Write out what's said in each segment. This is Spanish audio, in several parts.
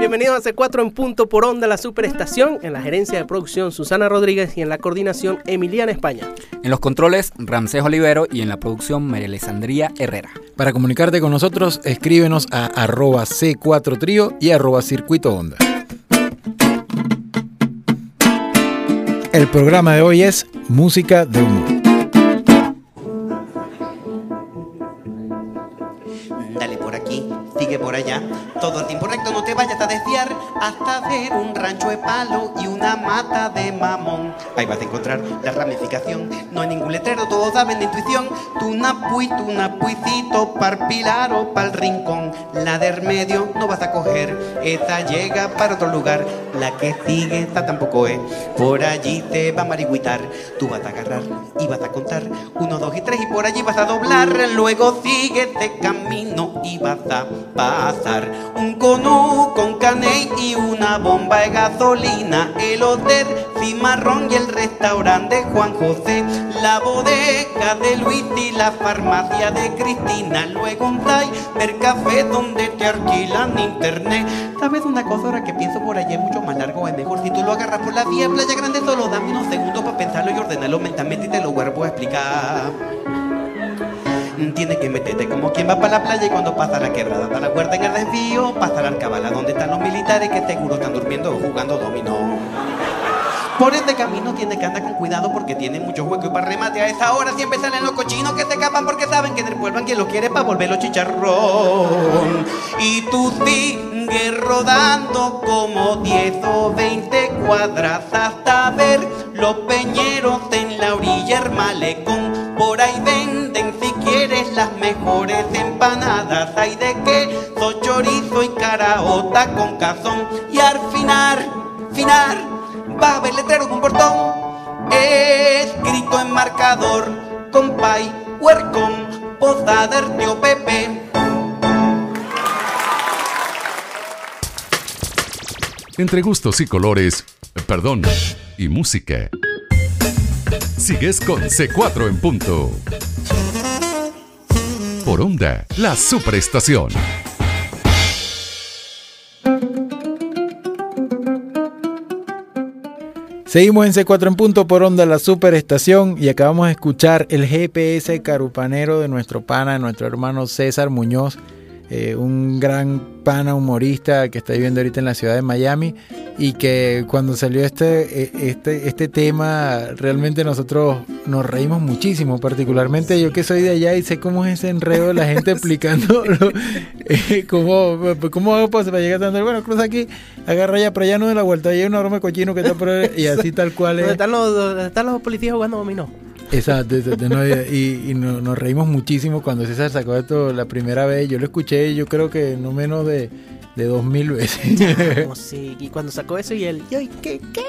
Bienvenidos a C4 en punto por onda, la superestación. En la gerencia de producción, Susana Rodríguez y en la coordinación, Emiliana España. En los controles, Ramsés Olivero y en la producción, María Alessandría Herrera. Para comunicarte con nosotros, escríbenos a arroba C4 Trío y arroba Circuito Onda. El programa de hoy es Música de Humor. Sigue por allá. Todo el tiempo recto, no te vayas a desviar hasta ver un rancho de palo y una mata de mamón. Ahí vas a encontrar la ramificación. No hay ningún letrero, todos saben de intuición. Tu napui, tu napuicito, par pilar o pa'l rincón. La del medio no vas a coger, esta llega para otro lugar. La que sigue, esta tampoco es. Por allí te va a marigüitar. Tú vas a agarrar y vas a contar. Uno, dos y tres y por allí vas a doblar. Luego sigue este camino y vas a Un conú con caney y una bomba de gasolina. El hotel cimarrón y el restaurante Juan José. La bodega de Luis y la farmacia de Cristina. Luego un cyber café donde te alquilan internet. ¿Sabes una cosa ahora que pienso por allá es mucho más largo? Es mejor si tú lo agarras por la vía Playa Grande. Solo dame unos segundos para pensarlo y ordenarlo mentalmente y te lo vuelvo a explicar. Tienes que meterte como quien va para la playa y cuando pasa la quebrada da la puerta en el desvío, pasa la alcabala donde están los militares que seguro están durmiendo jugando dominó. Por este camino tiene que andar con cuidado porque tiene mucho hueco y para remate a esa hora siempre salen los cochinos que se escapan porque saben que devuelvan quien lo quiere para volverlo chicharrón. Y tú sigues rodando como 10 o 20 cuadras hasta ver los peñeros en la orilla del malecón. Por ahí venden quieres las mejores empanadas. Hay de queso, chorizo y caraota con cazón. Y al final, final, va a haber letrero con portón. Escrito en marcador, compay, huercón, posada del tío Pepe. Entre gustos y colores, perdón, y música. Sigues con C4 en punto. Por onda, la superestación. Seguimos en C4 en punto por onda la superestación y acabamos de escuchar el GPS carupanero de nuestro pana, nuestro hermano César Muñoz, eh, un gran pana humorista que está viviendo ahorita en la ciudad de Miami y que cuando salió este, eh, este, este tema realmente nosotros nos reímos muchísimo, particularmente yo que soy de allá y sé cómo es ese enredo de la gente explicando eh, cómo, cómo hago para llegar tanto, bueno, cruza aquí, agarra ya, pero allá no de la vuelta, hay un enorme cochino que está por ahí, y así tal cual es. ¿Dónde están los, están los policías jugando dominó? Exacto, exacto, no, y, y no- nos reímos muchísimo cuando César sacó esto la primera vez. Yo lo escuché, yo creo que no menos de, de dos mil veces. Como sí, y cuando sacó eso y el yo y qué qué,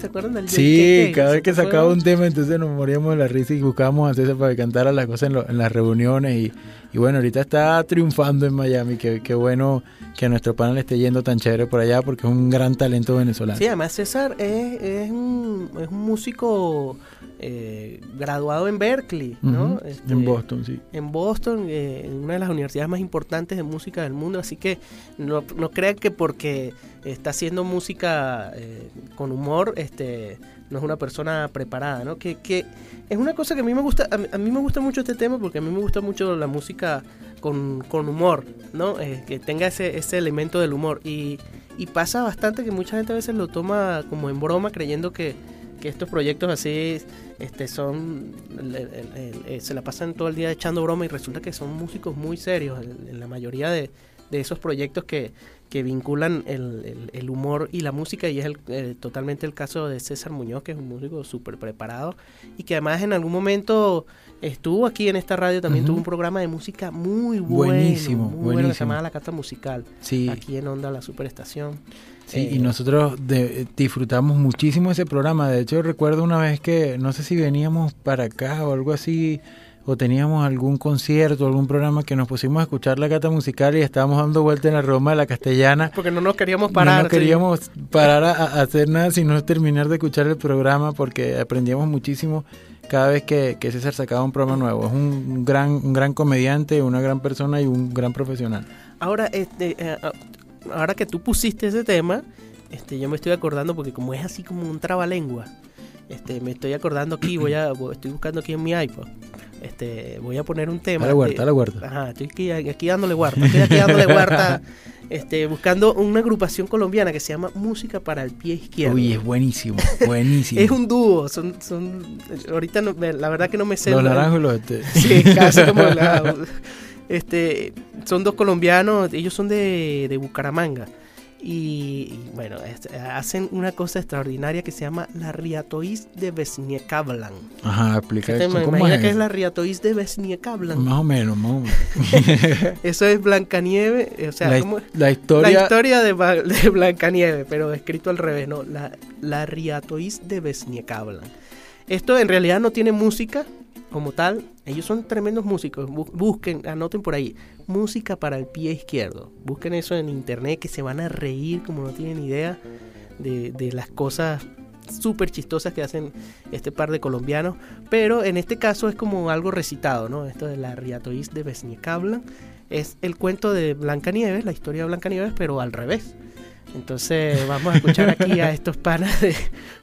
¿se acuerdan del Sí, qué, qué? cada vez ¿Se que sacaba un tema, entonces nos moríamos de la risa y buscábamos a César para que cantara las cosas en, lo- en las reuniones. Y, y bueno, ahorita está triunfando en Miami. Qué, qué bueno que a nuestro panel esté yendo tan chévere por allá porque es un gran talento venezolano. Sí, además César es, es, un, es un músico eh, graduado en Berkeley, ¿no? Ujú, Este, En Boston, sí. En Boston, eh, en una de las universidades más importantes de música del mundo, así que no, no crean que porque está haciendo música eh, con humor, este no es una persona preparada, ¿no? Que, que es una cosa que a mí me gusta, a mí, a mí me gusta mucho este tema porque a mí me gusta mucho la música con, con humor, ¿no? Eh, que tenga ese, ese elemento del humor y, y pasa bastante que mucha gente a veces lo toma como en broma creyendo que, que estos proyectos así este son el- se la pasan todo el día echando broma y resulta que son músicos muy serios en, en la mayoría de, de esos proyectos que, que vinculan el, el- el humor y la música y es el- eh, totalmente el caso de César Muñoz que es un músico súper preparado y que además en algún momento estuvo aquí en esta radio también Ujú. tuvo un programa de música muy bueno Buenísimo, muy bueno que se buenísimo. llamaba La Cata Musical Sí. aquí en Onda La Superestación Sí, Eh, y nosotros de- disfrutamos muchísimo ese programa. De hecho, recuerdo una vez que no sé si veníamos para acá o algo así, o teníamos algún concierto, algún programa que nos pusimos a escuchar la cata musical y estábamos dando vuelta en la Roma de la Castellana. porque no nos queríamos parar no nos sí. queríamos parar a, a hacer nada sino terminar de escuchar el programa porque aprendíamos muchísimo cada vez que, que César sacaba un programa nuevo. Es un, gran, un gran comediante, una gran persona y un gran profesional. Ahora, este, eh, ah, ahora que tú pusiste ese tema, este, yo me estoy acordando porque como es así como un trabalengua, este, me estoy acordando aquí, voy a, estoy buscando aquí en mi iPod. Este, voy a poner un tema. Dale huerta, de- dale huerta. Ajá, estoy aquí, aquí dándole huerta, estoy aquí dándole huerta, este, buscando una agrupación colombiana que se llama Música para el Pie Izquierdo. Uy, es buenísimo, buenísimo. es un dúo, son, son, ahorita no- la verdad que no me sé. Los naranjos y los este. Sí, casi como la- este, son dos colombianos, ellos son de, de Bucaramanga. Y, y, bueno, este, hacen una cosa extraordinaria que se llama la Riatoís de Vesniekablan. Ajá, explica ¿Te esto. ¿Cómo es? qué es la Riatoís de Vesniekablan? Más o menos, más o menos. Eso es Blancanieve, eh, o sea, la, ¿cómo- la historia. la historia de, Blancanieve, pero escrito al revés, ¿no? La, la Riatoís de Vesniekablan. Esto en realidad no tiene música como tal. Ellos son tremendos músicos. Bu- Busquen, anoten por ahí. Música para el pie izquierdo. Busquen eso en internet que se van a reír como no tienen idea de, de las cosas súper chistosas que hacen este par de colombianos. Pero en este caso es como algo recitado, ¿no? Esto de la Riatoís de Vesniekablan. Es el cuento de Blancanieves, la historia de Blancanieves, pero al revés. Entonces vamos a escuchar aquí a estos panas de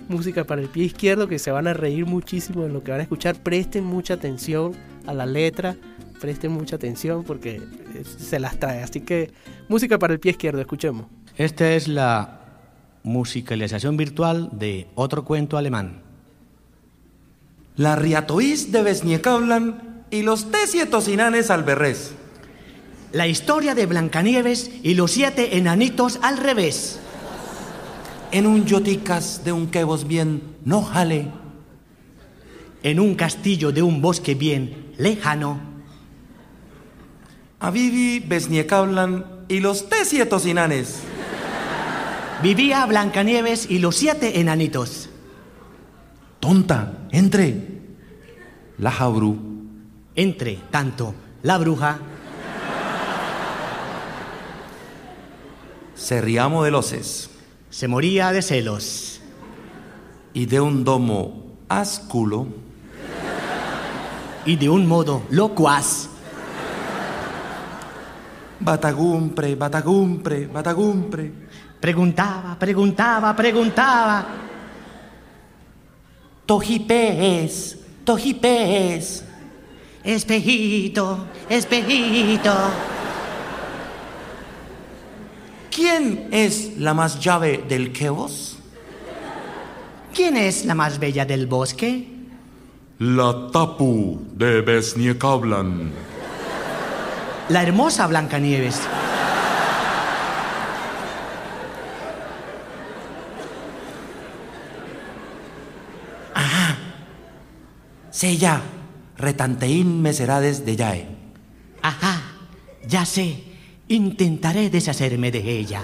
música para el pie izquierdo que se van a reír muchísimo de lo que van a escuchar. Presten mucha atención a la letra, presten mucha atención porque eh, se las trae. Así que música para el pie izquierdo, escuchemos. Esta es la musicalización virtual de otro cuento alemán. La Riatoís de Vesniekablan y los Tesietosinanes alberrés. La historia de Blancanieves y los siete enanitos al revés. En un yoticas de un quebos bien no jale. En un castillo de un bosque bien lejano. A Vivi Vesniekablan y los Tesietosinanes. Vivía Blancanieves y los siete enanitos. Tonta, entre. La Jabru. Entre tanto, la bruja Se riamo de loces. Se moría de celos. Y de un domo asculo. Y de un modo locuaz Batagumpre, batagumpre, batagumpre. preguntaba, preguntaba, preguntaba. Tojipes, tojipes. Espejito, espejito. ¿Quién es la más llave del quebos? ¿Quién es la más bella del bosque? La Tapu de Besniekablan. La hermosa Blancanieves. Sella, retanteín meserades de yae. Ajá, ya sé. Intentaré deshacerme de ella.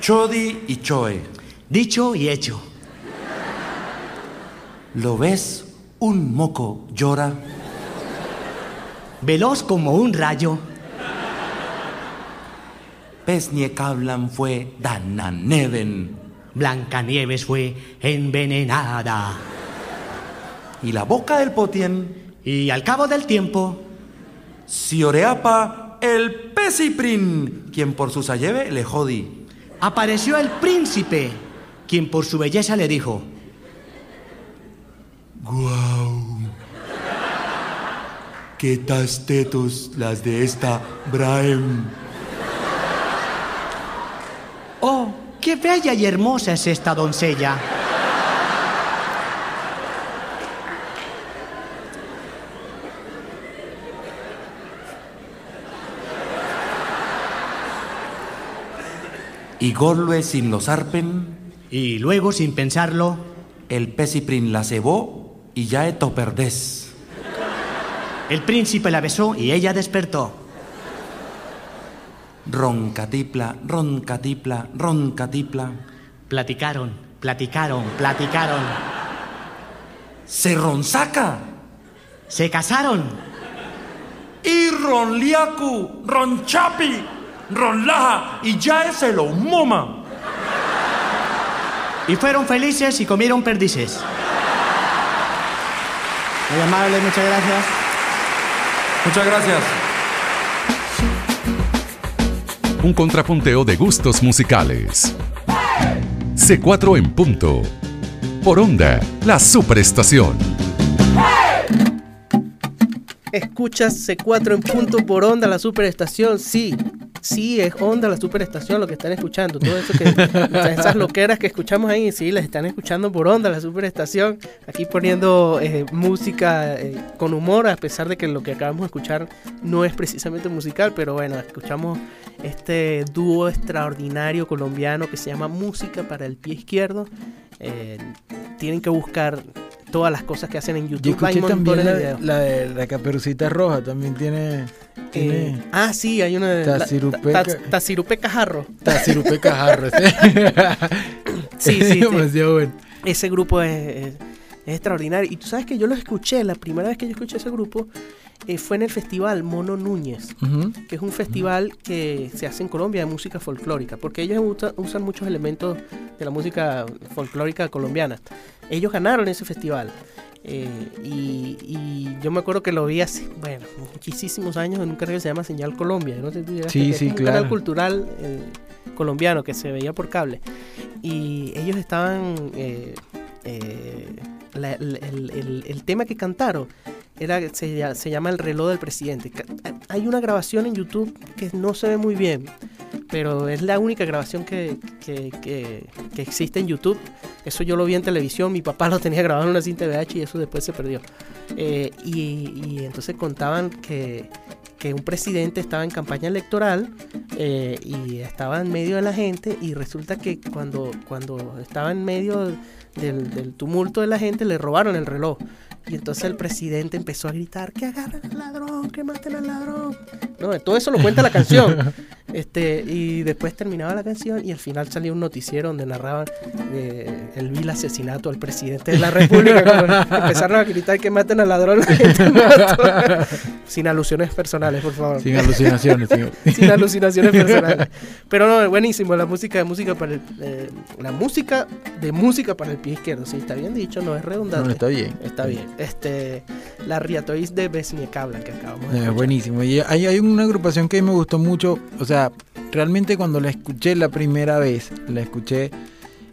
Chodi y choe. Dicho y hecho. ¿Lo ves? Un moco llora. Veloz como un rayo. Pesniekablan fue Dananeven. Blancanieves fue envenenada. Y la boca del potien, Y al cabo del tiempo, Sioreapa el pesiprin, quien por su sayeve le jodi. apareció el príncipe, quien por su belleza le dijo, Guau. ¿Qué tas tetos las de esta Brahem? Oh, qué bella y hermosa es esta doncella. Y Gorlue sin los arpen, Y luego, sin pensarlo, el pesiprin la cebó y ya eto perdés. el príncipe la besó y ella despertó. Roncatipla, roncatipla, roncatipla. Platicaron, platicaron, platicaron. ¡Se ronsaca! se casaron. Y Ron Liaku, Ron Chapi, Ron Laja y ya es el Moma. Y fueron felices y comieron perdices. Muy amable, muchas gracias. Muchas gracias. Un contrapunteo de gustos musicales. C4 en punto. Por onda, la superestación. Escuchas C4 en punto por onda, la superestación. Sí, sí, es onda, la superestación lo que están escuchando. Todo eso que, esas loqueras que escuchamos ahí, sí, las están escuchando por onda, la superestación. Aquí poniendo eh, música eh, con humor, a pesar de que lo que acabamos de escuchar no es precisamente musical, pero bueno, escuchamos este dúo extraordinario colombiano que se llama Música para el Pie Izquierdo. Eh, tienen que buscar todas las cosas que hacen en Yo YouTube. Hay escuché también la, de la de la caperucita roja, también tiene... tiene Eh, ah, sí, hay una de la- Tazirupeca. ta- ta- Tazirupeca Jarro. Tazirupe Cajarro. Sí, sí, sí. Bueno. Ese grupo es, es- es extraordinario. Y tú sabes que yo lo escuché, la primera vez que yo escuché ese grupo eh, fue en el festival Mono Núñez, que es un festival que se hace en Colombia de música folclórica, porque ellos usa- usan muchos elementos de la música folclórica colombiana. Ellos ganaron ese festival. eh, y, y yo me acuerdo que lo vi hace, bueno, muchísimos años en un canal que se llama Señal Colombia. No Sí, sí, un claro. canal cultural eh, colombiano que se veía por cable. Y ellos estaban. la- el, el- el- el tema que cantaron era se, se llama El reloj del presidente. Hay una grabación en YouTube que no se ve muy bien, pero es la única grabación que, que- que- que existe en YouTube. Eso yo lo vi en televisión, mi papá lo tenía grabado en una cinta VH y eso después se perdió. Eh, y, y entonces contaban que, un presidente estaba en campaña electoral eh, y estaba en medio de la gente y resulta que cuando, cuando estaba en medio del tumulto de la gente le robaron el reloj. Y entonces el presidente empezó a gritar que agarren al ladrón, que maten al ladrón. No, todo eso lo cuenta la canción. Este, y después terminaba la canción y al final salía un noticiero donde narraban eh, el vil asesinato al presidente de la República. Empezaron a gritar que maten al ladrón. Sin alusiones personales, por favor. Sin alucinaciones. sin- alucinaciones personales. Pero no, buenísimo. La música de música para el, eh, la música de música para el pie izquierdo. Sí, está bien dicho, no es redundante. No, está bien. Está bien. Este, la Riatois de Besniekabla que acabamos de Eh, buenísimo. Y hay, hay una agrupación que me gustó mucho. O sea, realmente cuando la escuché la primera vez, la escuché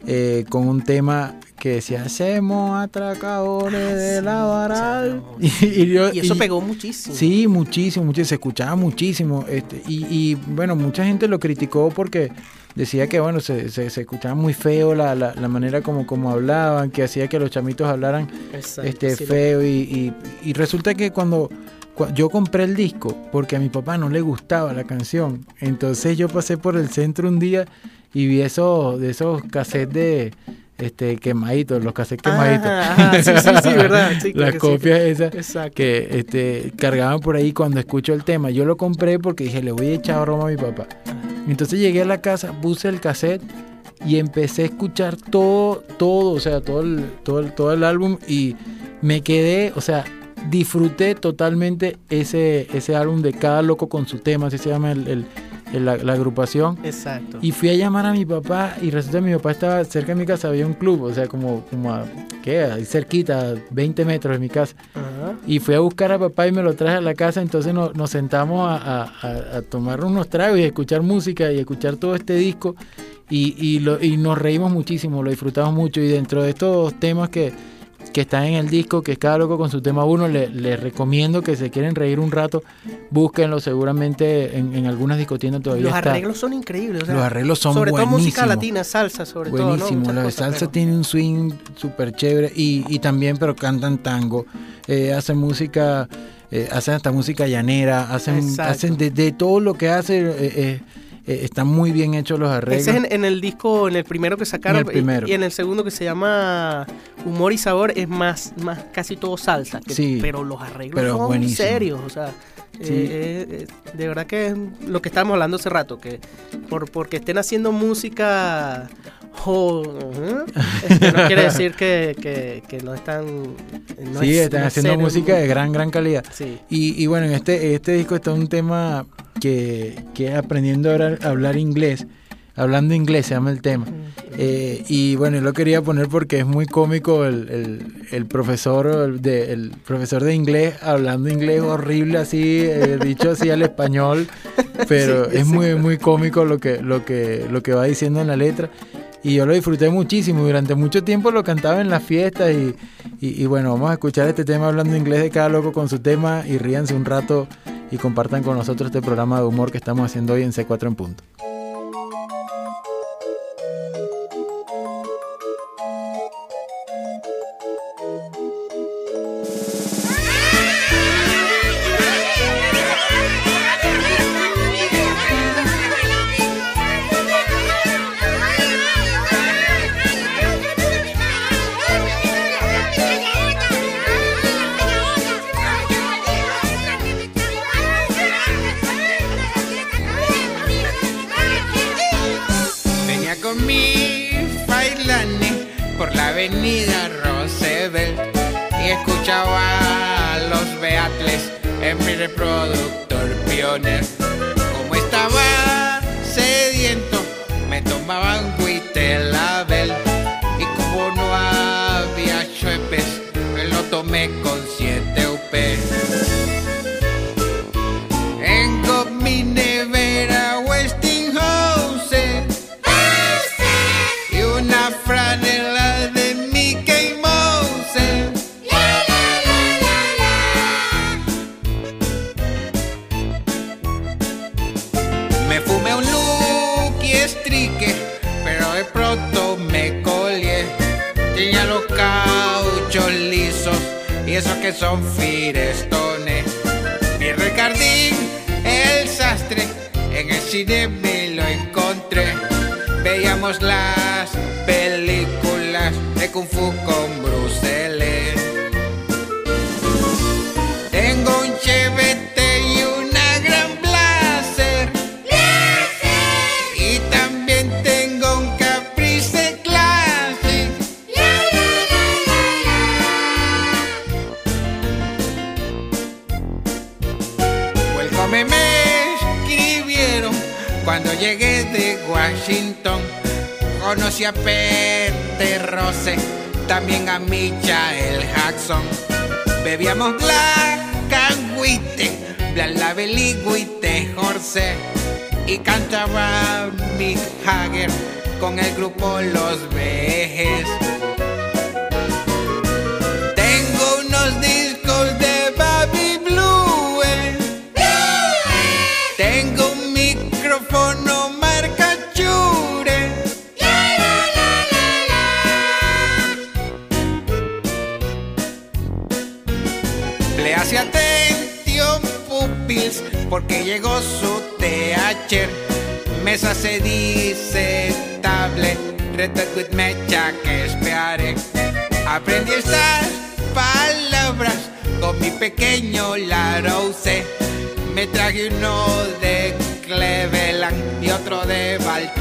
eh, con un tema que decía, hacemos atracadores de la varal. Ah, Y, y yo- Y eso y- pegó muchísimo. Sí, muchísimo, muchísimo, se escuchaba muchísimo. Este, y, bueno, mucha gente lo criticó porque decía que bueno, se, se, se escuchaba muy feo la, la, la manera como, como hablaban, que hacía que los chamitos hablaran Exacto, este sí, feo y, resulta que cuando cua- yo compré el disco porque a mi papá no le gustaba la canción entonces yo pasé por el centro un día y vi esos de esos cassettes de este quemaditos los cassettes quemaditos Ajá, ajá, sí, sí, sí, verdad. Sí, las sí. copias esas Exacto. que este, cargaban por ahí cuando escucho el tema. Yo lo compré porque dije, le voy a echar broma a mi papá. Entonces llegué a la casa, puse el cassette y empecé a escuchar todo, todo, o sea, todo el, todo el, todo el álbum y me quedé, o sea, disfruté totalmente ese, ese álbum de cada loco con su tema, así se llama el- el- el- la, la agrupación. Exacto. Y fui a llamar a mi papá y resulta que mi papá estaba cerca de mi casa, había un club, o sea, como, como a, ¿qué? Ahí cerquita, 20 metros de mi casa. Ajá. Y fui a buscar a papá y me lo traje a la casa, entonces nos, nos sentamos a, a- a- a tomar unos tragos y a escuchar música y a escuchar todo este disco y, y, lo- y nos reímos muchísimo, lo disfrutamos mucho y dentro de estos temas que, que están en el disco, que es cada loco con su tema uno, le- les recomiendo que se quieren reír un rato, búsquenlo seguramente en, en algunas discotiendas todavía Los está. arreglos son increíbles. o sea, Los arreglos son Sobre todo música latina, salsa, sobre todo. ¿no? Buenísimo, Muchas la salsa pero- tiene un swing súper chévere y, y también, pero cantan tango, eh, hacen música, eh, hacen hasta música llanera, hacen, Exacto. hacen de, de todo lo que hace, eh, eh, están muy bien hechos los arreglos. Ese es en, en el disco, en el primero que sacaron. En el primero. Y, y en el segundo que se llama Humor y Sabor es más, más casi todo salsa. que- Sí, pero los arreglos pero son serios. O sea, Sí. eh, eh, eh, de verdad que es lo que estábamos hablando hace rato. Que por, porque estén haciendo música este, no quiere decir que, que- que no están... no sí, es- están no haciendo música de gran, gran calidad. Sí. Y, y bueno, en este, este disco está un tema que, que aprendiendo a hablar, a hablar inglés. Hablando inglés se llama el tema. Eh, y bueno, yo lo quería poner porque es muy cómico el, el- el profesor el de, el profesor de inglés hablando inglés horrible así, eh, dicho así al español, pero Sí, es sí. muy muy cómico lo que, lo que, lo que va diciendo en la letra. Y yo lo disfruté muchísimo. Durante mucho tiempo lo cantaba en las fiestas. Y, y- bueno, vamos a escuchar este tema hablando inglés de cada loco con su tema. Y ríanse un rato y compartan con nosotros este programa de humor que estamos haciendo hoy en C4 en punto. Avenida Roosevelt y escuchaba a los Beatles en mi reproductor Pioneer. Esos que Bebíamos Black Label y White Horse. Y cantaba Mick Jagger con el grupo Los Vejes. Porque llegó su TH. Mesa se dice table, with mecha que esperaré. Aprendí estas palabras con mi pequeño Larouse. Me traje uno de Cleveland y otro de Baltimore.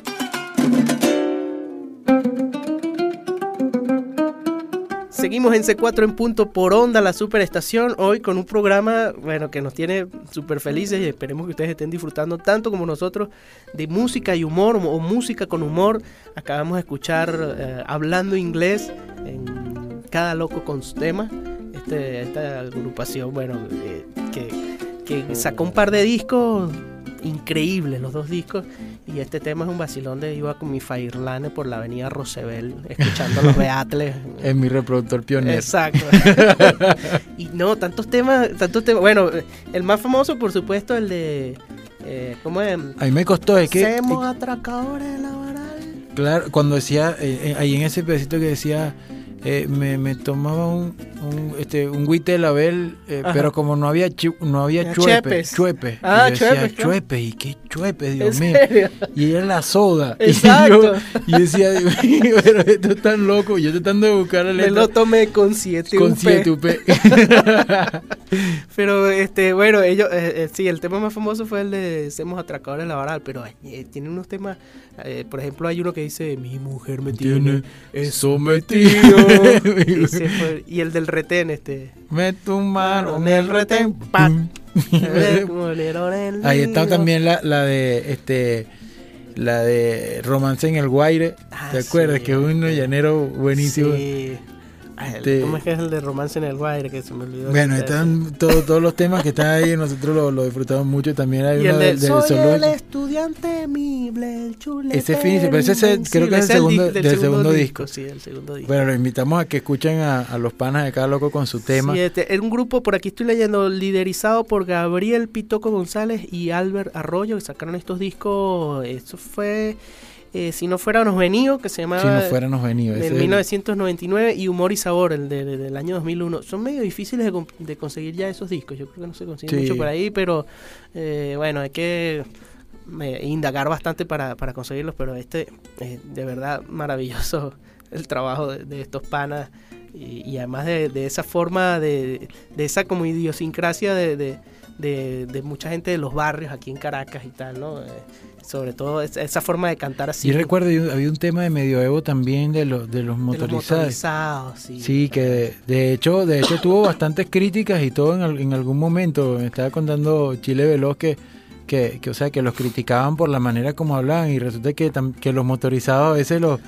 Seguimos en C4 en punto por onda, la superestación, hoy con un programa, bueno, que nos tiene súper felices y esperemos que ustedes estén disfrutando tanto como nosotros de música y humor o música con humor. Acabamos de escuchar eh, Hablando Inglés en Cada Loco con su tema, este, esta agrupación, bueno, eh, que, que sacó un par de discos increíbles los dos discos. Y este tema es un vacilón de iba con mi Fairlane por la avenida Roosevelt, escuchando los Beatles. Es mi reproductor pionero. Exacto. y no, tantos temas, tantos temas. Bueno, el más famoso, por supuesto, el de. Eh, ¿Cómo es? A mí me costó, es que. Atracadores de la varal. Claro, cuando decía, eh, eh, ahí en ese pedacito que decía, eh, me, me tomaba un, un, este, un guite de label, eh, pero como no había chu- no había chuepe, chuepe. Ah, y yo decía, claro. chuepe, ¿y qué chuepe, Dios ¿En mío? serio? Y era la soda. Exacto. Y yo, y decía, pero esto es tan loco. Yo tratando de buscar la Me letra lo tomé con 7 con siete UP. Pero este, bueno, ellos, eh, eh, sí, el tema más famoso fue el de Semos atracadores de la varal, pero eh, tiene unos temas, eh, por ejemplo, hay uno que dice, mi mujer me tiene Tiene sometido. y, y el del retén, este. En en el retén. pat. pum. Ahí está también la, la de este la de Romance en el Guaire. Ah, ¿Te acuerdas? sí, que es un llanero buenísimo. Sí. Ah, Este- ¿Cómo es que es el de Romance en el Guaire? Que se me olvidó. Bueno, están todos, todos los temas que están ahí, nosotros lo, lo disfrutamos mucho. También hay uno el del, de Soy el estudiante temible, el chulete Ese es finísimo, pero ese es el- creo que es el segundo- Ese del segundo disco. Sí, el segundo disco. Bueno, lo invitamos a que escuchen a, a los panas de cada loco con su tema. Sí, este, era un grupo, por aquí estoy leyendo, liderizado por Gabriel Pitoco González y Albert Arroyo, que sacaron estos discos. Eso fue, eh, si no fuera Nos Venido, que se llamaba. si no fuéramos venidos. Del es el- 1999 y Humor y Sabor, el de- de- del año 2001. Son medio difíciles de, con- de conseguir ya esos discos. Yo creo que no se consiguen Sí. mucho por ahí, pero eh, bueno, hay que eh, indagar bastante para, para conseguirlos. Pero este, eh, de verdad, maravilloso el trabajo de, de estos panas. Y, y además de, de esa forma, de, de esa como idiosincrasia de, de, de- de mucha gente de los barrios aquí en Caracas y tal, ¿no? Sobre todo esa, forma de cantar así. Yo recuerdo, había- un tema de medioevo también de los, de los de los motorizados. motorizados, sí. Sí, que de, de hecho, de hecho tuvo bastantes críticas y todo en, en algún momento. Me estaba contando Chile Veloz que, que, que, o sea, que los criticaban por la manera como hablaban y resulta que, que los motorizados a veces los,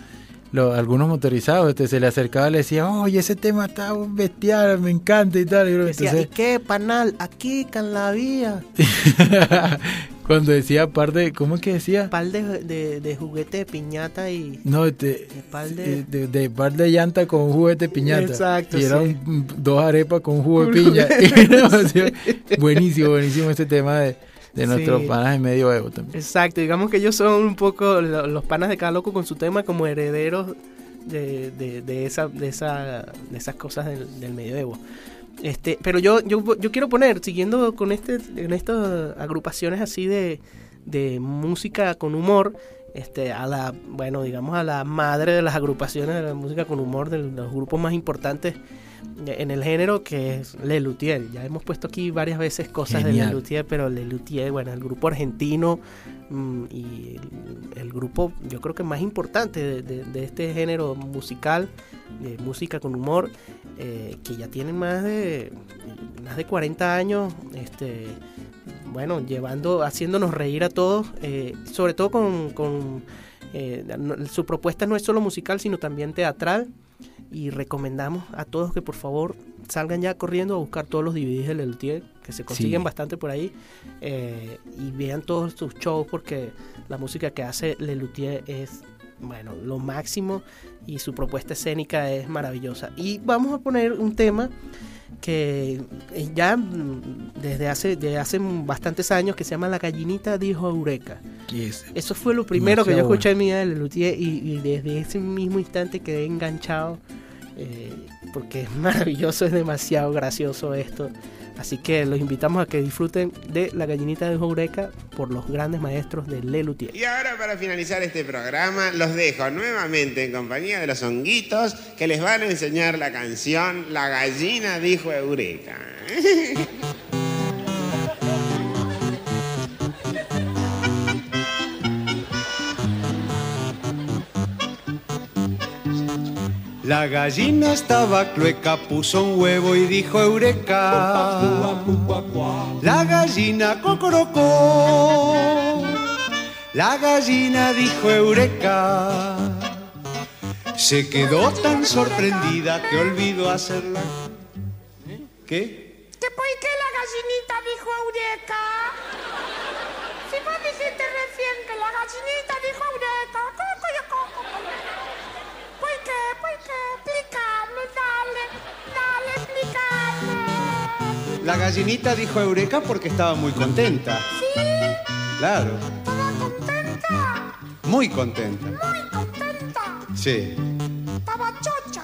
los- algunos motorizados este, se le acercaba y le decía, oye, ese tema está bestial, me encanta y tal. Y Decía, ¿y entonces, qué, panal? Aquí, can la vía. cuando decía aparte, ¿cómo es que decía? Pal de, de, de juguete de piñata y... No, de pal de... de, de, de par de llanta con un juguete de piñata. Exacto, Y eran sí. dos arepas con un jugo de piña. de buenísimo, buenísimo ese tema de, de nuestros Sí. panas de medio evo también. Exacto, digamos que ellos son un poco lo- los panas de cada loco con su tema como herederos de, de, de esa, de, esa, de esas cosas del, del medioevo. Este, pero yo, yo, yo quiero poner, siguiendo con este, en estas agrupaciones así de, de música con humor, este, a la, bueno, digamos a la madre de las agrupaciones de la música con humor, de los grupos más importantes en el género, que es Lelutier. Ya hemos puesto aquí varias veces cosas de Genial. Lelutier, pero Lelutier, bueno, el grupo argentino mm, y el, el grupo, yo creo que más importante de, de- de este género musical, de música con humor, eh, que ya tienen más de más de 40 años, este, bueno, llevando, haciéndonos reír a todos, eh, sobre todo con, con, eh, su propuesta no es solo musical, sino también teatral. Y recomendamos a todos que por favor salgan ya corriendo a buscar todos los DVDs de Lelutier, que se consiguen Sí. bastante por ahí, eh, y vean todos sus shows porque la música que hace Lelutier es, bueno, lo máximo y su propuesta escénica es maravillosa. Y vamos a poner un tema que eh, ya desde hace, desde hace bastantes años que se llama La gallinita dijo Eureka. Es- Eso fue lo primero que yo escuché en mi vida de Lelutier y, y desde ese mismo instante quedé enganchado eh, porque es maravilloso, es demasiado gracioso esto. Así que los invitamos a que disfruten de La gallinita de Eureka por los grandes maestros de Lelutier. Y ahora para finalizar este programa los dejo nuevamente en compañía de los honguitos que les van a enseñar la canción La gallina dijo Eureka. La gallina estaba clueca, puso un huevo y dijo eureka. La gallina cocorocó. La gallina dijo eureka. Se quedó tan sorprendida que olvidó hacerla. ¿Qué? ¿Que por qué la gallinita dijo Eureka? Sí, por gallinita dijo Eureka. Explícame, dale. Dale, explícame. La gallinita dijo Eureka porque estaba muy contenta. ¿Sí? Claro, ¿Estaba contenta? muy contenta. Muy contenta. Sí. Estaba chocha.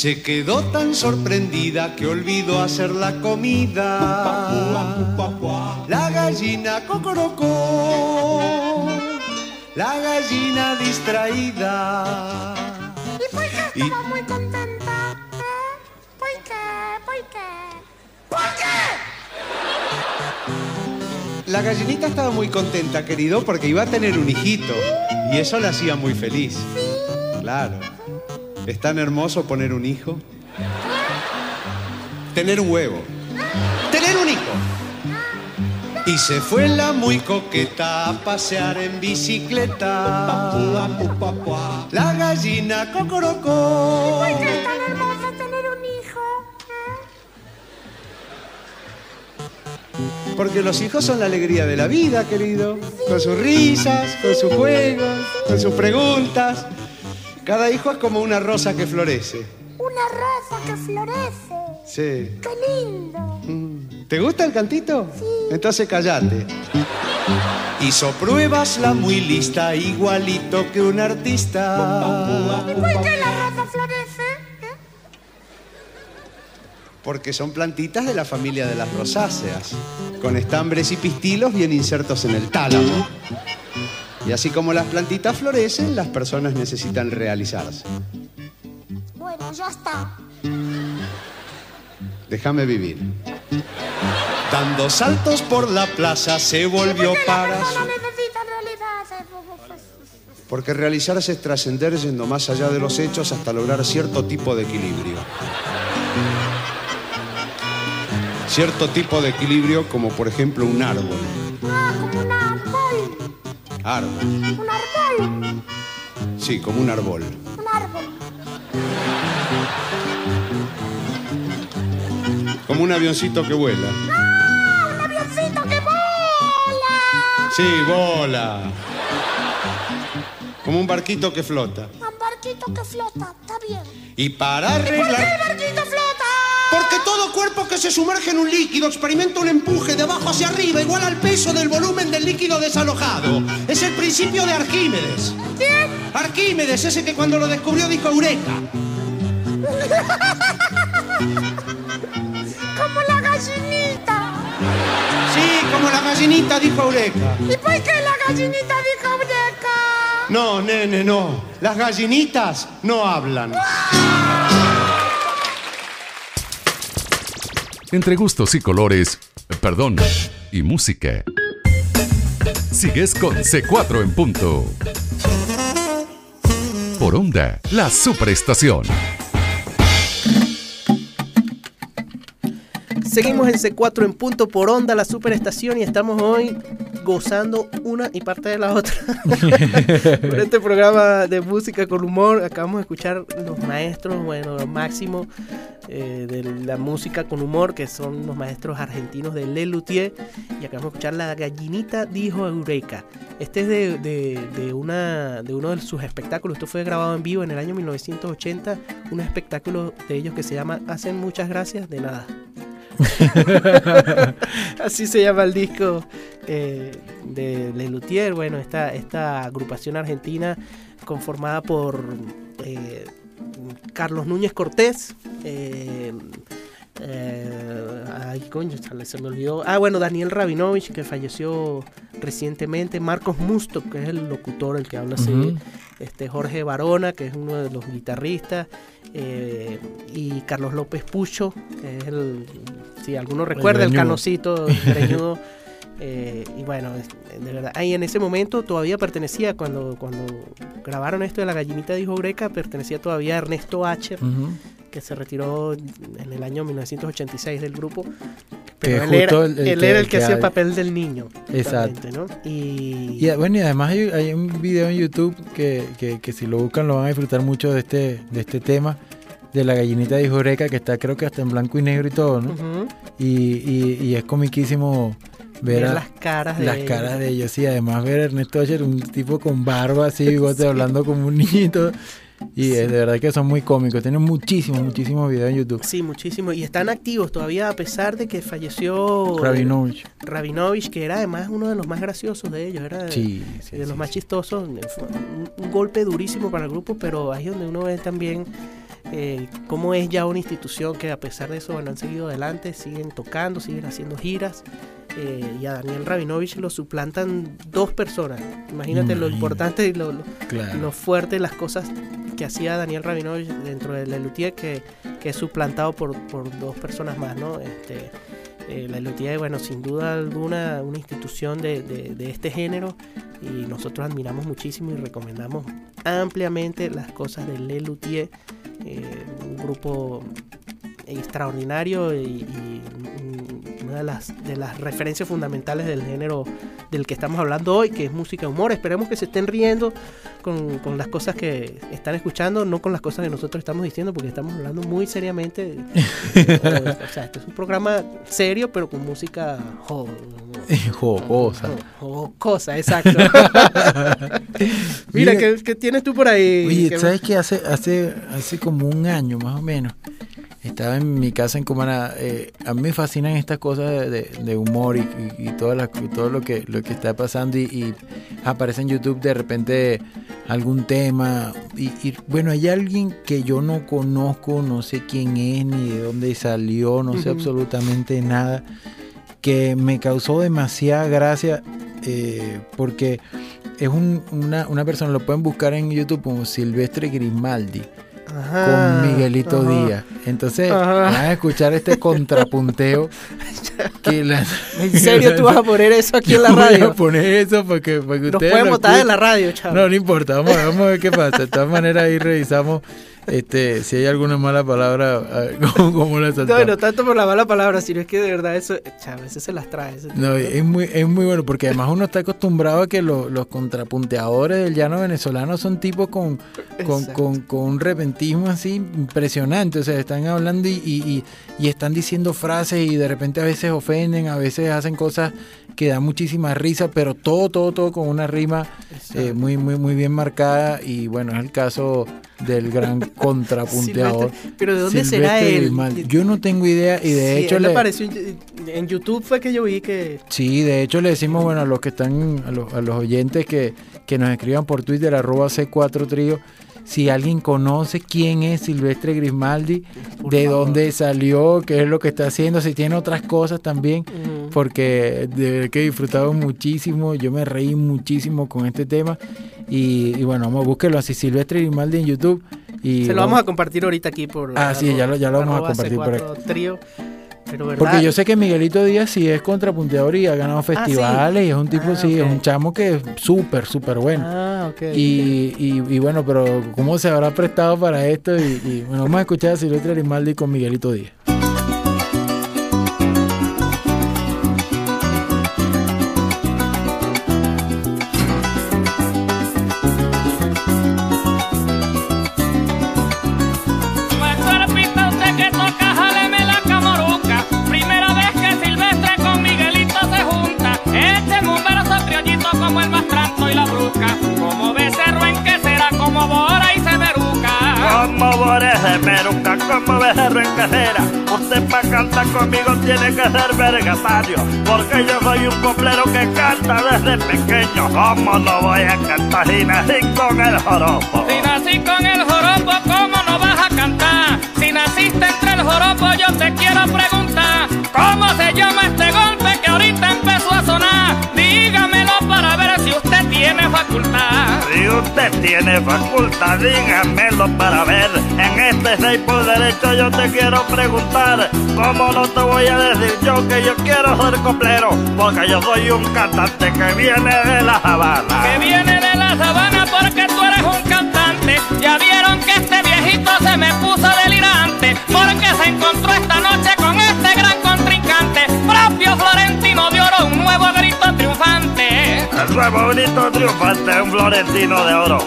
Se quedó tan sorprendida que olvidó hacer la comida. La gallina cocorocó. La gallina distraída. ¿Y por qué estaba muy contenta? ¿Eh? ¿Por qué? ¿Por qué? ¿Por qué? La gallinita estaba muy contenta, querido, porque iba a tener un hijito. Y eso la hacía muy feliz. Claro. ¿Es tan hermoso poner un hijo? Tener un huevo. Tener un hijo. Y se fue la muy coqueta a pasear en bicicleta. La gallina cocorocó. ¿Por qué es tan hermoso tener un hijo? Porque los hijos son la alegría de la vida, querido. Con sus risas, con sus juegos, con sus preguntas. Cada hijo es como una rosa que florece. Una rosa que florece. Sí. ¡Qué lindo! ¿Te gusta el cantito? Sí. Entonces callate. Hizo pruebas la muy lista, igualito que un artista. ¿Y por qué la rosa florece? ¿Eh? Porque son plantitas de la familia de las rosáceas, con estambres y pistilos bien insertos en el tálamo. Y así como las plantitas florecen, las personas necesitan realizarse. Bueno, ya está. Déjame vivir. Dando saltos por la plaza se volvió para su... necesita realidad. Porque realizarse es trascender yendo más allá de los hechos hasta lograr cierto tipo de equilibrio. Cierto tipo de equilibrio como por ejemplo un árbol. Árbol. Un árbol. Sí, como un árbol. Un árbol. Como un avioncito que vuela. ¡Ah! ¡Un avioncito que vola! Sí, bola. Como un barquito que flota. Un barquito que flota. Está bien. Y para ¿Y por qué el arreglar... todo cuerpo que se sumerge en un líquido experimenta un empuje de abajo hacia arriba igual al peso del volumen del líquido desalojado. Es el principio de Arquímedes. ¿Quién? Arquímedes, ese que cuando lo descubrió dijo Eureka. Como la gallinita. Sí, como la gallinita dijo Eureka. ¿Y por qué la gallinita dijo Eureka? No, nene, no. Las gallinitas no hablan. Entre gustos y colores, perdón, y música. Sigues con C4 en punto. Por onda, la superestación. Seguimos en C4 en punto por onda, la superestación, y estamos hoy gozando una y parte de la otra. Por este programa de música con humor, acabamos de escuchar los maestros, bueno, los máximos eh, de la música con humor, que son los maestros argentinos de Le Luthier, y acabamos de escuchar La gallinita dijo Eureka. Este es de, de- de una, de uno de sus espectáculos, esto fue grabado en vivo en el año 1980, un espectáculo de ellos que se llama Hacen muchas gracias de nada. Así se llama el disco eh, de Le Luthier. Bueno, esta, esta agrupación argentina conformada por eh, Carlos Núñez Cortés. eh, eh, ay, coño, se- me olvidó. Ah, bueno, Daniel Rabinovich, que falleció recientemente. Marcos Musto, que es el locutor, el que habla así. Este, Jorge Barona, que es uno de los guitarristas. Eh, y Carlos López Pucho, que es el. Si alguno recuerda, el, greñudo. canocito greñudo. Eh, y bueno, de verdad. Ahí en ese momento todavía pertenecía, cuando, cuando grabaron esto de la gallinita dijo Greca, pertenecía todavía a Ernesto Acher, Ujú. Que se retiró en el año 1986 del grupo. Que Pero él, justo era, el- el él que- era el que, que hacía el papel del niño. Exacto. ¿no? Y, Y bueno, y además hay, hay un video en YouTube que, que- que si lo buscan lo van a disfrutar mucho de este, de este tema. de la gallinita de Jureca, que está creo que hasta en blanco y negro y todo, ¿no? Y, y- y es comiquísimo ver, a- las caras de las ellos. caras de ellos. Y además ver a Ernesto Asher, un tipo con barba así, bigote, hablando como un niñito. Y es de verdad que son muy cómicos. Tienen muchísimos, muchísimos videos en YouTube. Sí, muchísimo. Y están activos todavía a pesar de que falleció Rabinovich. Rabinovich, que era además uno de los más graciosos de ellos, era de, Sí, sí, de los sí, más chistosos. Fue un, un golpe durísimo para el grupo, pero ahí es donde uno ve también eh, cómo es ya una institución que a pesar de eso bueno, han seguido adelante, siguen tocando, siguen haciendo giras. eh, y a Daniel Rabinovich lo suplantan dos personas. Imagínate lo importante y lo, lo- Claro. lo fuerte, las cosas que hacía Daniel Rabinovich dentro de Lelutier que, que es suplantado por, por dos personas más, ¿no? Este, eh, la Lelutier, bueno, sin duda alguna, una institución de, de- este género y nosotros admiramos muchísimo y recomendamos ampliamente las cosas de Lelutier, eh, un grupo extraordinario y, y una de las, de las referencias fundamentales del género del que estamos hablando hoy, que es música de humor. Esperemos que se estén riendo con, con las cosas que están escuchando, no con las cosas que nosotros estamos diciendo, porque estamos hablando muy seriamente. de- o sea, este es un programa serio, pero con música jo- Jocosa. jo- jocosa, exacto. Mira, Mira- ¿qué, qué tienes tú por ahí? Oye, ¿Qué- ¿sabes qué? Hace, hace, hace como un año más o menos, estaba en mi casa en Cumaná. eh, a mí me fascinan estas cosas de, de- de humor y, y- y todas las- todo lo que, lo que está pasando y, y aparece en YouTube de repente algún tema. Y, bueno, hay alguien que yo no conozco, no sé quién es, ni de dónde salió, no sé absolutamente nada, que me causó demasiada gracia eh, porque es un- una, una persona, lo pueden buscar en YouTube como Silvestre Grimaldi. Ajá, con Miguelito ajá. Díaz. Entonces, Ajá. van a escuchar este contrapunteo. que la- ¿En serio tú vas a poner eso aquí en la Yo voy radio? a poner eso porque, porque Nos ustedes pueden lo botar de la radio, chavo. No, no importa, vamos, vamos a ver qué pasa. De todas maneras, ahí revisamos este, si hay alguna mala palabra, a cómo, cómo la No, saltamos. no tanto por la mala palabra, sino es que de verdad eso, chavo, ese se las trae. No, es muy, es muy bueno porque además uno está acostumbrado a que lo- los contrapunteadores del llano venezolano son tipos con, con, con- con un repentismo así impresionante. O sea, están hablando y, y- y- y están diciendo frases y de repente a veces ofenden, a veces hacen cosas que dan muchísima risa, pero todo, todo, todo con una rima eh, muy, muy, muy bien marcada. Y bueno, es el caso del gran contrapunteador. Silvestre, pero ¿de dónde será Silvestre él? Grimaldi. Yo no tengo idea y de Sí, hecho él le, apareció en, YouTube fue que yo vi que Sí, de hecho le decimos, bueno, a los que están, a los, a los oyentes que, que nos escriban por Twitter, arroba C4 Trío, si alguien conoce quién es Silvestre Grimaldi, de dónde salió, qué es lo que está haciendo, si tiene otras cosas también, porque de verdad que he disfrutado muchísimo, yo me reí muchísimo con este tema. Y, y bueno, vamos, búsquelo así, Silvestre Grimaldi en YouTube. Y se lo vamos a compartir ahorita aquí por Ah, sí, ya lo- ya lo vamos a compartir por C4 Trío. Pero Porque yo sé que Miguelito Díaz sí es contrapunteador y ha ganado festivales y es un tipo, Ah, sí, es un chamo que es súper, súper bueno. Ah, ok. Y, y- y bueno, pero ¿cómo se habrá prestado para esto? Y, y, bueno, vamos a escuchar a Silvestre Grimaldi con Miguelito Díaz. En casera. Usted pa' cantar conmigo tiene que ser vergatario. Porque yo soy un coplero que canta desde pequeño. ¿Cómo no voy a cantar y nací con el joropo? Si nací con el joropo, ¿cómo no vas a cantar? Tiene facultad, dígamelo para ver. En este seis por derecho yo te quiero preguntar. ¿Cómo no te voy a decir yo que yo quiero ser coplero? Porque yo soy un cantante que viene de la Habana. Que viene de la sabana porque tú eres un cantante. Ya vieron que este viejito se me puso delirante. Porque se encontró esta noche nuevo grito triunfante. El un florentino de oro.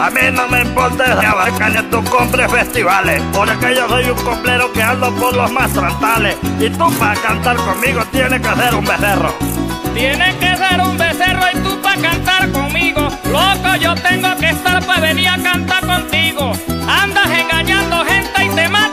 A mí no me importa si abarcan ni tú compres festivales. Porque yo soy un complero que ando por los más trantales. Y tú para cantar conmigo tienes que ser un becerro. Tienes que ser un becerro y tú para cantar conmigo. Loco, yo tengo que estar para venir a cantar contigo. Andas engañando gente y te mata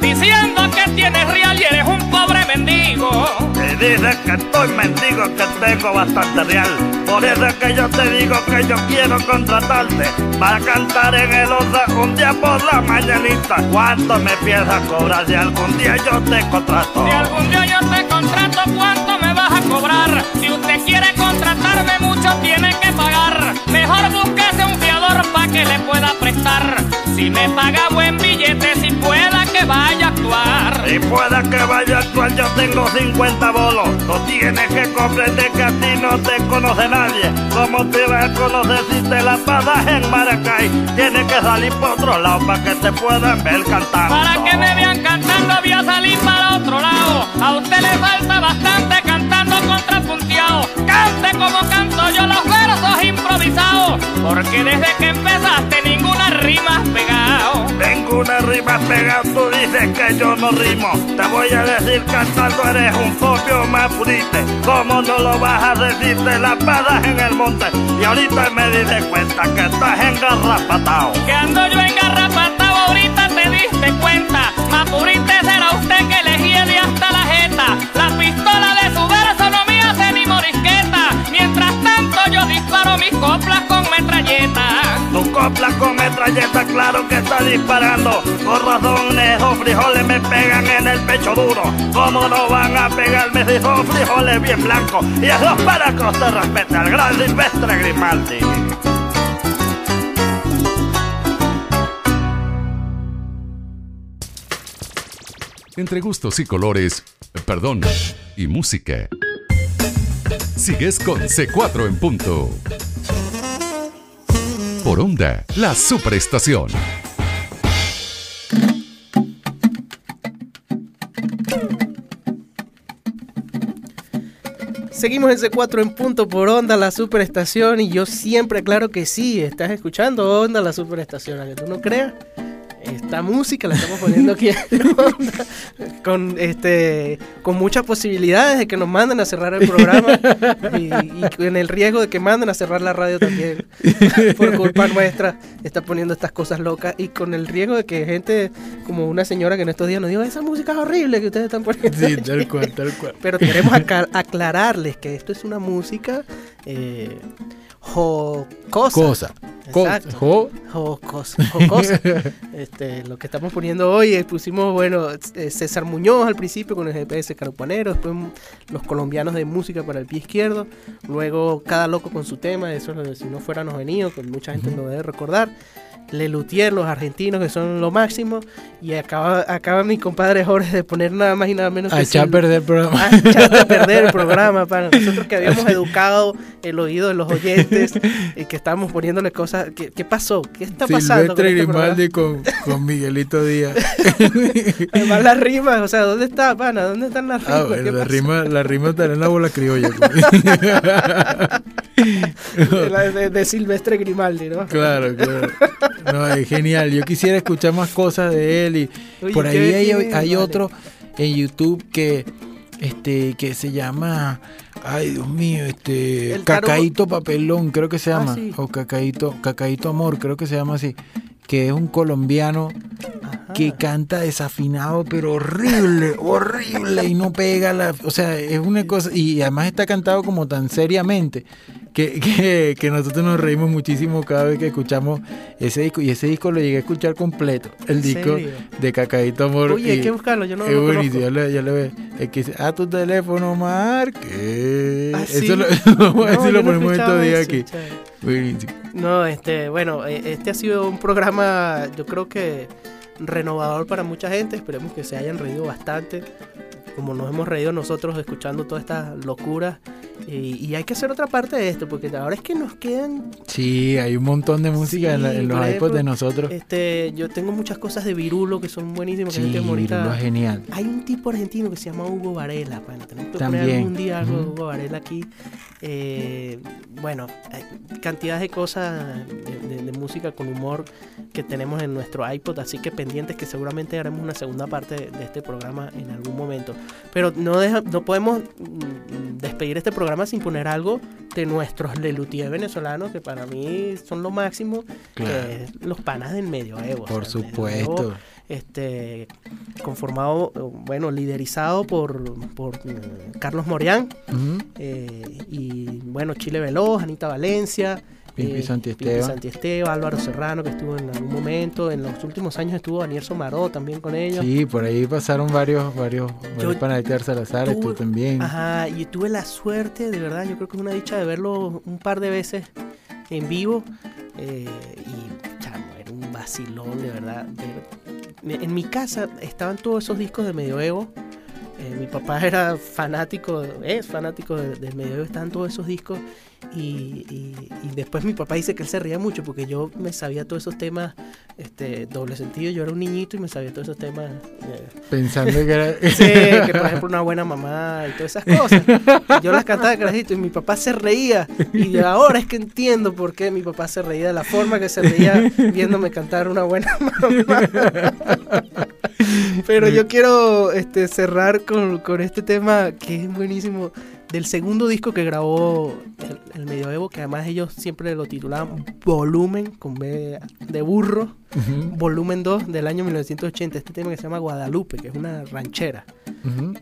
Diciendo que tienes real y eres un pobre mendigo. Y dices que estoy mendigo, que tengo bastante real. Por eso es que yo te digo que yo quiero contratarte para cantar en el Osa un día por la mañanita. ¿Cuánto me piensas cobrar si algún día yo te contrato? Si algún día yo te contrato, ¿cuánto me vas a cobrar? Si usted quiere contratarme mucho, tiene que pagar. Mejor búsquese un fiador para que le pueda prestar. Si me paga buen billete, Y pueda que vaya a actuar, yo tengo 50 bolos. No tienes que comprender que a ti no te conoce nadie. ¿Cómo te va a conocer si te la pasas en Maracay? Tienes que salir por otro lado para que te puedan ver cantando. Para que me vean cantando voy a salir para otro lado. A usted le falta bastante. Cante como canto yo los versos improvisados. Porque desde que empezaste ninguna rima has pegado. Ninguna rima has pegado, tú dices que yo no rimo. Te voy a decir cantando eres un propio más purite. ¿Cómo no lo vas a decir? Te la pasas en el monte. Y ahorita me di cuenta que estás engarrapatado. Que ando yo engarrapatado, ahorita te diste cuenta. Mapurite será usted que disparo mis coplas con metralleta. Tu copla con metralleta, claro que está disparando. Por razón, esos frijoles me pegan en el pecho duro. ¿Cómo no van a pegarme si son frijoles bien blancos? Y eso es para que usted respete al gran Silvestre Grimaldi. Entre gustos y colores, perdón, y música. Sigues con C4 en punto. Por onda, la superestación. Seguimos en C4 en punto por Onda, la superestación. Y yo siempre aclaro que sí, estás escuchando Onda, la superestación. A que tú no creas, esta música la estamos poniendo aquí en con, este, con muchas posibilidades de que nos manden a cerrar el programa y, y con el riesgo de que manden a cerrar la radio también. Por culpa nuestra, está poniendo estas cosas locas y con el riesgo de que gente como una señora que en estos días nos dijo, esa música es horrible que ustedes están poniendo. Sí, tal cual, tal cual. Pero queremos acla- aclararles que esto es una música eh, jocosa. Cosa. Co- Exacto. jo- Jocosa. jocosa. Este, lo que estamos poniendo hoy, eh, pusimos, bueno, eh, César Muñoz al principio con el GPS Carupanero, después los colombianos de música para el pie izquierdo, luego cada loco con su tema, eso es lo de si no fuéramos venido, que mucha gente lo debe recordar. Lelutier, los argentinos que son lo máximo. Y acaba, acaba mi compadre Jorge de poner nada más y nada menos A que echar a perder el programa. A echar a perder el programa para nosotros que habíamos educado el oído de los oyentes y que estábamos poniéndole cosas. ¿Qué, qué pasó? ¿Qué está pasando? con Silvestre este programa? Grimaldi con, con Miguelito Díaz. Además las rimas, o sea, ¿dónde está, pana? ¿Dónde están las rimas? Ah, bueno, ¿Qué la pasó? rima, la rima está en la bola criolla. La de, de Silvestre Grimaldi, ¿no? Claro, claro. No, es genial. Yo quisiera escuchar más cosas de él y Oye, por ahí ¿qué hay, tiene, hay vale? otro en YouTube que este que se llama ay Dios mío, este Cacaíto Papelón, creo que se Ah, llama sí. o Cacaíto Cacaíto Amor, creo que se llama así, que es un colombiano que canta desafinado, pero horrible, horrible y no pega la, o sea, es una cosa y además está cantado como tan seriamente que, que, que nosotros nos reímos muchísimo cada vez que escuchamos ese disco y ese disco lo llegué a escuchar completo, el ¿En disco serio? de Cacaíto Amor. Oye, hay que buscarlo, yo no es lo buenísimo, conozco. ya le, ya le ve, es que dice, a tu teléfono marque. Ah, eso ¿sí? lo, a ver No, yo lo ponemos estos días eso, aquí. Buenísimo. No, este, bueno, eh, este ha sido un programa, yo creo que renovador para mucha gente. Esperemos que se hayan reído bastante, como nos hemos reído nosotros escuchando todas estas locuras. Y, y hay que hacer otra parte de esto, porque ahora es que nos quedan. Sí, hay un montón de música en, la- en los iPods de nosotros. Este, yo tengo muchas cosas de Virulo que son buenísimas. Sí, que Virulo es genial. Hay un tipo argentino que se llama Hugo Varela, pana. Tenemos que También. poner algún día algo de. Hugo Varela aquí. eh, bueno, cantidad de cosas de, de- de música con humor que tenemos en nuestro iPod, así que pendientes que seguramente haremos una segunda parte de, de este programa en algún momento. Pero no, deja- no podemos mm, despedir este programa sin poner algo de nuestros Lelutier venezolanos, que para mí son lo máximo, Claro. que es los panas del medioevo. o Por sea, supuesto. medioevo, este conformado, eh, bueno, liderizado por, por eh, Carlos Morián eh, y bueno, Chile Veloz, Anita Valencia, Pimpi eh, Santiesteban. Álvaro Serrano, que estuvo en algún momento, en los últimos años estuvo Daniel Somaró también con ellos. Sí, por ahí pasaron varios, varios, varios Yo panas de Ter Salazar, tú también. Ajá, y tuve la suerte, de verdad, yo creo que es una dicha de verlo un par de veces en vivo. eh, y chamo, era un vacilón, de verdad. de- en mi casa estaban todos esos discos de medioevo. eh, mi papá era fanático, es fanático de- del medioevo, estaban todos esos discos. Y, y- y después mi papá dice que él se reía mucho porque yo me sabía todos esos temas, este, doble sentido. Yo era un niñito y me sabía todos esos temas. eh, Pensando que era... Sí, que por ejemplo una buena mamá y todas esas cosas. Yo las cantaba de carajito y mi papá se reía. Y ahora es que entiendo por qué mi papá se reía de la forma que se reía viéndome cantar una buena mamá. Pero yo quiero este, cerrar con, con este tema que es buenísimo. Del segundo disco que grabó el, el Medioevo, que además ellos siempre lo titulaban Volumen, con B de burro. Volumen 2 del año 1980. Este tema que se llama Guadalupe, que es una ranchera.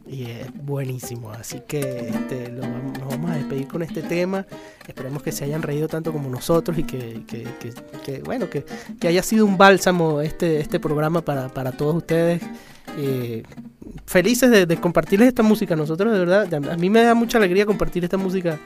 Y es buenísimo. Así que este, lo nos vamos a despedir con este tema. Esperemos que se hayan reído tanto como nosotros y que, que- que- que, bueno, que, que haya sido un bálsamo este, este programa para, para todos ustedes. Eh, felices de, de compartirles esta música. Nosotros, de verdad, a mí me da mucha alegría compartir esta música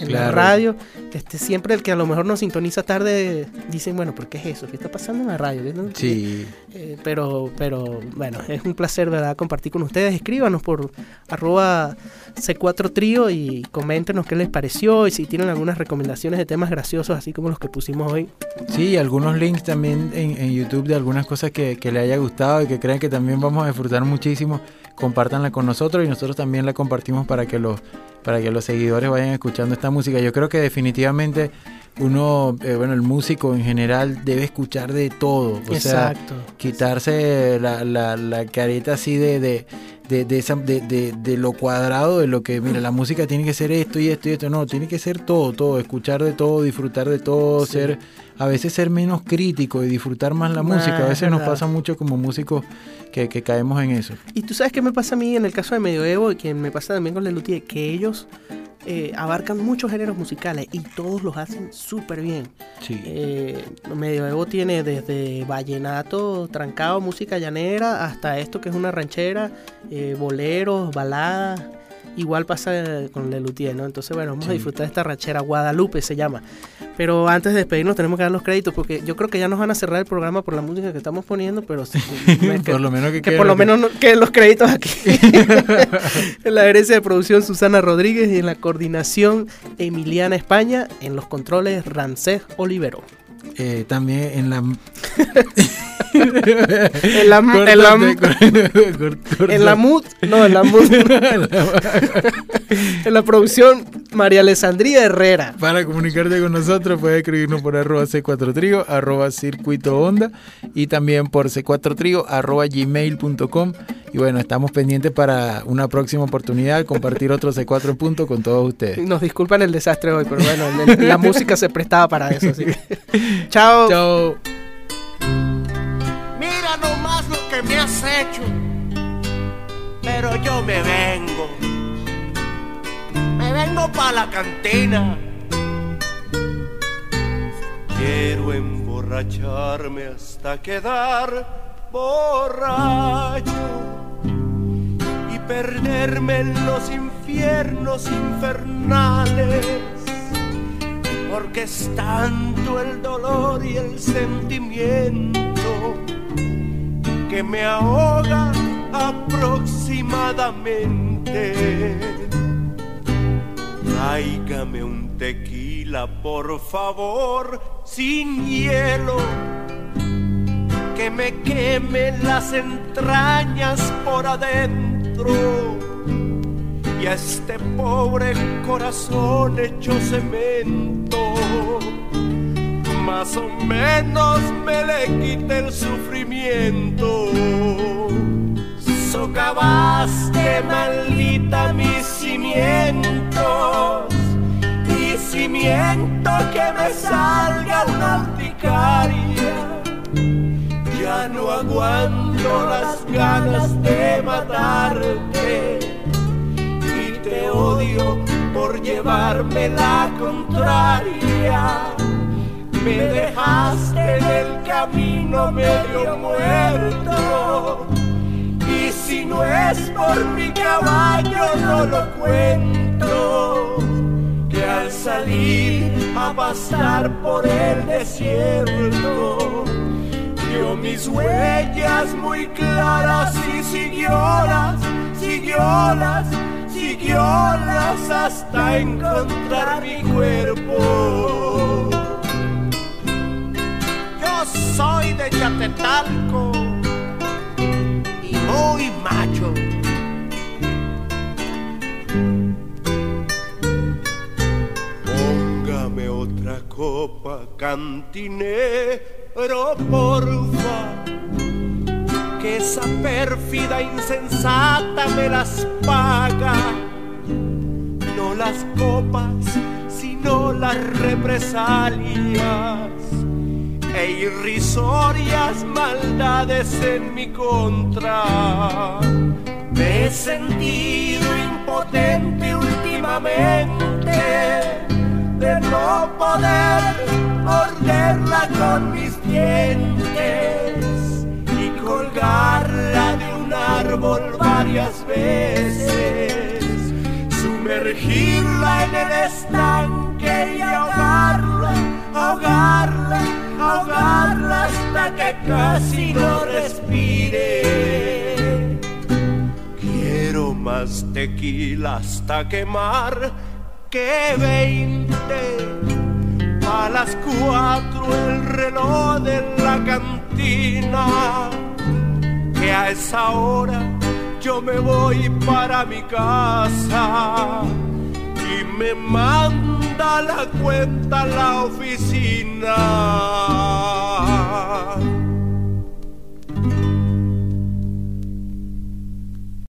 en la Claro. radio. Este, siempre el que a lo mejor nos sintoniza tarde dicen, bueno, ¿por qué es eso? ¿Qué está pasando en la radio? ¿Qué no- Sí. eh, pero, pero bueno, es un placer, ¿verdad? Compartir con ustedes. Escríbanos por arroba C4 Trío y coméntenos qué les pareció y si tienen algunas recomendaciones de temas graciosos, así como los que pusimos hoy. Sí, y algunos links también en, en YouTube de algunas cosas que, que le haya gustado y que crean que también vamos a disfrutar muchísimo. Compártanla con nosotros y nosotros también la compartimos para que los, para que los seguidores vayan escuchando esta música. Yo creo que definitivamente uno, eh, bueno, el músico en general debe escuchar de todo. O sea, Exacto. quitarse la, la, la careta así de, de, de, de esa, de, de- de lo cuadrado, de lo que, mira, la música tiene que ser esto y esto y esto. No, tiene que ser todo, todo, escuchar de todo, disfrutar de todo, Sí. ser, a veces ser menos crítico y disfrutar más la Ah, música. A es veces nos pasa mucho como músicos que, que caemos en eso. Y tú sabes qué me pasa a mí en el caso de Medioevo y que me pasa también con Lelutier, que ellos eh, abarcan muchos géneros musicales y todos los hacen súper bien. Sí. Eh, Medioevo tiene desde vallenato, trancado, música llanera, hasta esto que es una ranchera, eh, boleros, baladas. Igual pasa con Lelutier, ¿no? Entonces, bueno, vamos a disfrutar de esta ranchera. Guadalupe se llama. Pero antes de despedirnos tenemos que dar los créditos porque yo creo que ya nos van a cerrar el programa por la música que estamos poniendo, pero sí, me- Por lo menos que que por lo que- menos no- queden los créditos aquí. en la gerencia de producción Susana Rodríguez y en la coordinación Emiliana España, en los controles Rancés Olivero. Eh, también en la... En la, Córtate, en la, cor- cor- en la mood, no, en la mood. en la producción María Alessandría Herrera. Para comunicarte con nosotros puedes escribirnos por arroba C4 Trigo, arroba circuito onda y también por C4 Trigo, arroba gmail.com. Y bueno, estamos pendientes para una próxima oportunidad, compartir otro C4 en punto con todos ustedes. Nos disculpan el desastre hoy, pero bueno, el- la música se prestaba para eso. así que- Chao. Chao. Mira nomás lo que me has hecho. Pero yo me vengo. Vengo para la cantina. Quiero emborracharme hasta quedar borracho y perderme en los infiernos infernales. Porque es tanto el dolor y el sentimiento que me ahoga aproximadamente. Tráigame un tequila, por favor, sin hielo, que me queme las entrañas por adentro y a este pobre corazón hecho cemento. Más o menos me le quita el sufrimiento. Socavaste maldita mis cimientos y cimiento que me salga una urticaria. Ya no aguanto las ganas de matarte y te odio por llevarme la contraria. Me dejaste en el camino medio muerto y si no es por mi caballo no lo cuento que al salir a pasar por el desierto vio mis huellas muy claras y siguiólas, siguiólas, siguiólas hasta encontrar mi cuerpo. Yo soy de Chatetalco muy macho. Póngame otra copa, cantinero, porfa. Que esa pérfida insensata me las paga. No las copas, sino las represalias e irrisorias maldades en mi contra. Me he sentido impotente últimamente de no poder morderla con mis dientes y colgarla de un árbol varias veces, sumergirla en el estanque y ahogarla, ahogarla, ahogarla hasta que casi no respire. Quiero más tequila hasta quemar que veinte. A las cuatro el reloj de la cantina. Que a esa hora yo me voy para mi casa. Y me manda la cuenta a la oficina.